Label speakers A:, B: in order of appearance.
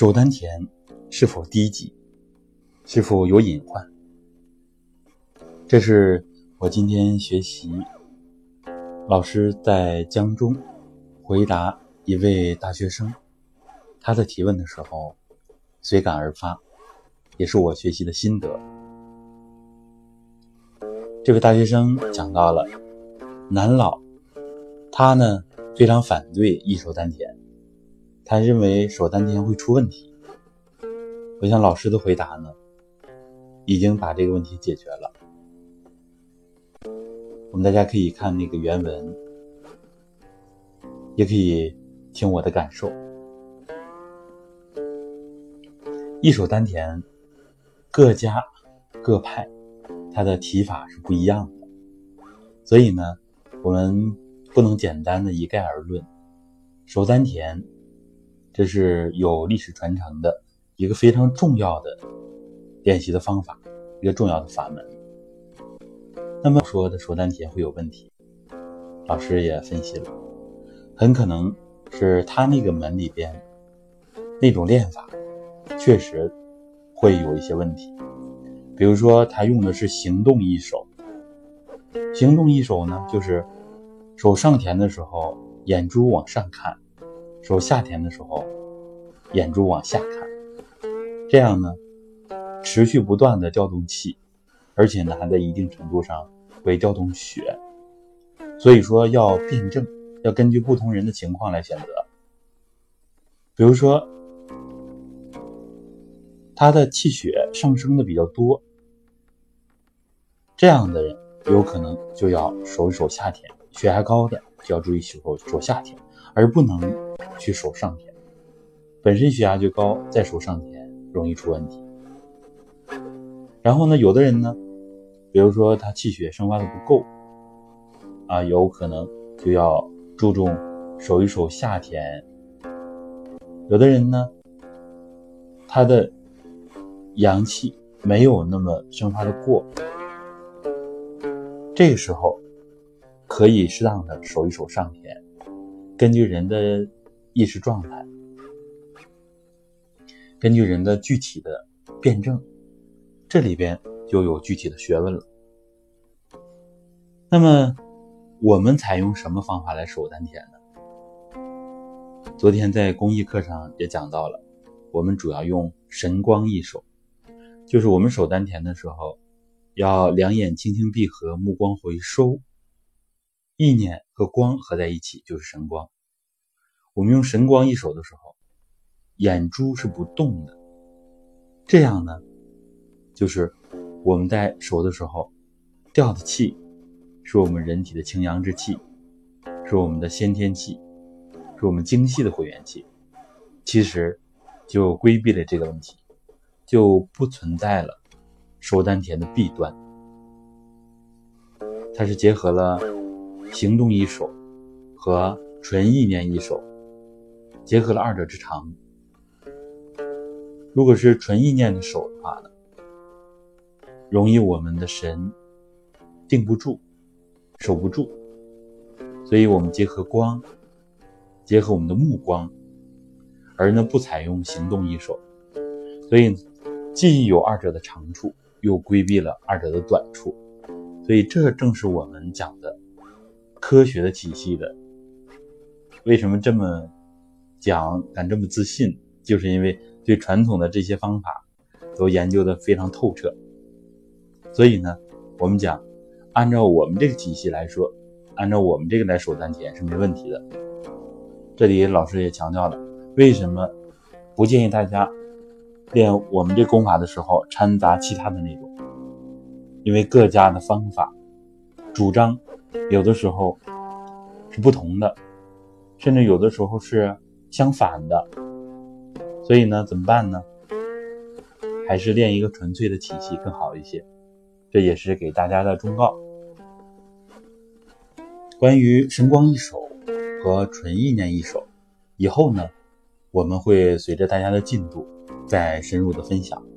A: 手丹田是否低级，是否有隐患？这是我今天学习老师在江中回答一位大学生他的提问的时候随感而发，也是我学习的心得。这位大学生讲到了南老，他呢非常反对一手丹田。他认为手丹田会出问题，我想老师的回答呢，已经把这个问题解决了。我们大家可以看那个原文，也可以听我的感受。一手丹田，各家各派，它的提法是不一样的，所以呢，我们不能简单的一概而论。手丹田。这是有历史传承的一个非常重要的练习的方法，一个重要的法门。那么说的手丹田会有问题，老师也分析了，很可能是他那个门里边那种练法确实会有一些问题。比如说他用的是行动一手，行动一手呢，就是手上田的时候眼珠往上看。手下田的时候，眼珠往下看，这样呢，持续不断的调动气，而且呢，还在一定程度上会调动血，所以说要辩证，要根据不同人的情况来选择。比如说，他的气血上升的比较多，这样的人有可能就要守一守夏天，血压高的就要注意守守夏天，而不能。去手上田，本身血压就高，再手上田容易出问题。然后呢，有的人呢，比如说他气血生发的不够，啊，有可能就要注重守一守下田。有的人呢，他的阳气没有那么生发的过，这个时候可以适当的守一守上田，根据人的。意识状态，根据人的具体的辩证，这里边就有具体的学问了。那么，我们采用什么方法来守丹田呢？昨天在公益课上也讲到了，我们主要用神光一守，就是我们守丹田的时候，要两眼轻轻闭合，目光回收，意念和光合在一起就是神光。我们用神光一手的时候，眼珠是不动的。这样呢，就是我们在手的时候调的气，是我们人体的清阳之气，是我们的先天气，是我们精细的回元气。其实就规避了这个问题，就不存在了手丹田的弊端。它是结合了行动一手和纯意念一手。结合了二者之长。如果是纯意念的手的话呢，容易我们的神定不住，守不住。所以我们结合光，结合我们的目光，而呢不采用行动一手，所以既有二者的长处，又规避了二者的短处。所以这正是我们讲的科学的体系的为什么这么。讲敢这么自信，就是因为对传统的这些方法都研究的非常透彻。所以呢，我们讲按照我们这个体系来说，按照我们这个来守丹田是没问题的。这里老师也强调了，为什么不建议大家练我们这功法的时候掺杂其他的内容？因为各家的方法主张有的时候是不同的，甚至有的时候是。相反的，所以呢，怎么办呢？还是练一个纯粹的体系更好一些。这也是给大家的忠告。关于神光一手和纯意念一手，以后呢，我们会随着大家的进度再深入的分享。